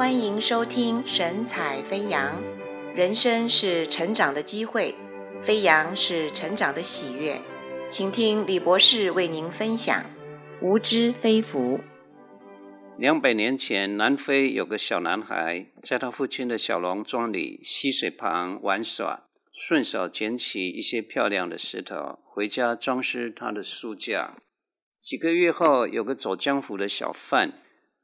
欢迎收听神采飞扬，人生是成长的机会，飞扬是成长的喜悦。请听李博士为您分享无知飞服。两百年前，南非有个小男孩，在他父亲的小农庄里溪水旁玩耍，顺手捡起一些漂亮的石头，回家装饰他的书架。几个月后，有个走江湖的小贩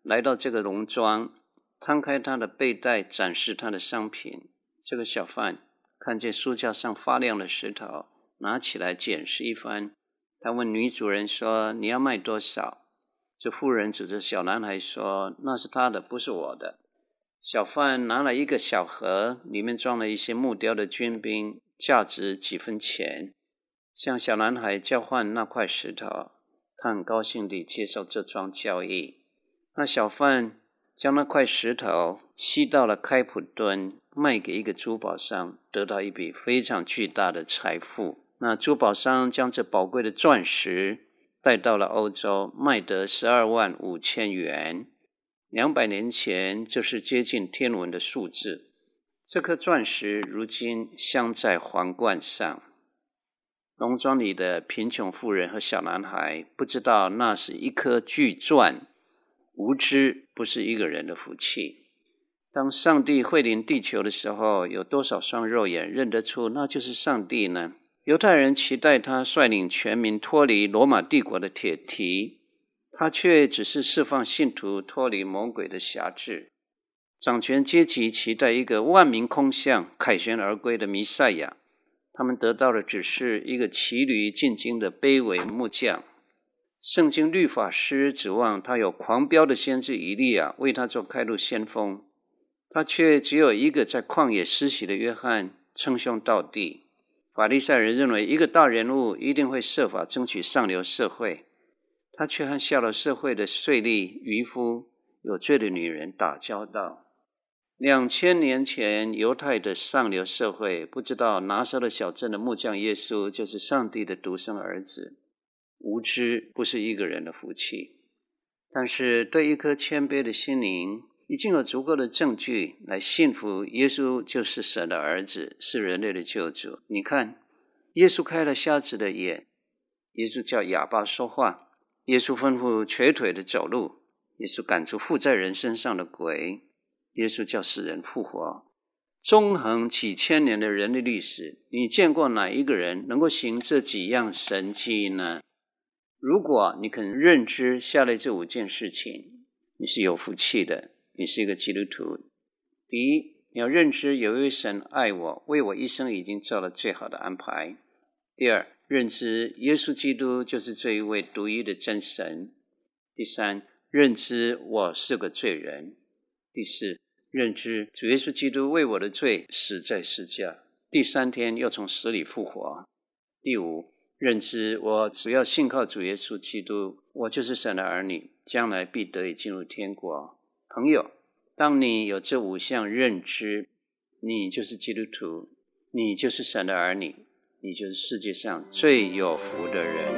来到这个农庄。摊开他的背带，展示他的商品。这个小贩看见书架上发亮的石头，拿起来检视一番。他问女主人说：“你要卖多少？”这妇人指着小男孩说：“那是他的，不是我的。”小贩拿了一个小盒，里面装了一些木雕的军兵，价值几分钱，向小男孩交换那块石头。他很高兴地接受这桩交易。那小贩。将那块石头吸到了开普敦，卖给一个珠宝商，得到一笔非常巨大的财富。那珠宝商将这宝贵的钻石带到了欧洲，卖得十二万五千元。两百年前，就是接近天文的数字。这颗钻石如今镶在皇冠上。农庄里的贫穷妇人和小男孩不知道那是一颗巨钻。无知不是一个人的福气。当上帝会临地球的时候，有多少双肉眼认得出那就是上帝呢？犹太人期待他率领全民脱离罗马帝国的铁蹄，他却只是释放信徒脱离魔鬼的辖制。掌权阶级期待一个万民空巷、凯旋而归的弥赛亚，他们得到的只是一个骑驴进京的卑微木匠。圣经律法师指望他有狂飙的先知以利亚为他做开路先锋，他却只有一个在旷野施洗的约翰称兄道弟。法利赛人认为一个大人物一定会设法争取上流社会，他却和下流社会的税吏、渔夫、有罪的女人打交道。两千年前，犹太的上流社会不知道拿撒勒小镇的木匠耶稣就是上帝的独生儿子。无知不是一个人的福气，但是对一颗谦卑的心灵，已经有足够的证据来信服耶稣就是神的儿子，是人类的救主。你看，耶稣开了瞎子的眼，耶稣叫哑巴说话，耶稣吩咐瘸腿的走路，耶稣赶出附在人身上的鬼，耶稣叫死人复活。纵横几千年的人类历史，你见过哪一个人能够行这几样神迹呢？如果你肯认知下列这五件事情，你是有福气的，你是一个基督徒。第一，你要认知有一位神爱我，为我一生已经做了最好的安排。第二，认知耶稣基督就是这一位独一的真神。第三，认知我是个罪人。第四，认知主耶稣基督为我的罪死在十架，第三天又从死里复活。第五。认知我只要信靠主耶稣基督，我就是神的儿女，将来必得以进入天国。朋友，当你有这五项认知，你就是基督徒，你就是神的儿女，你就是世界上最有福的人。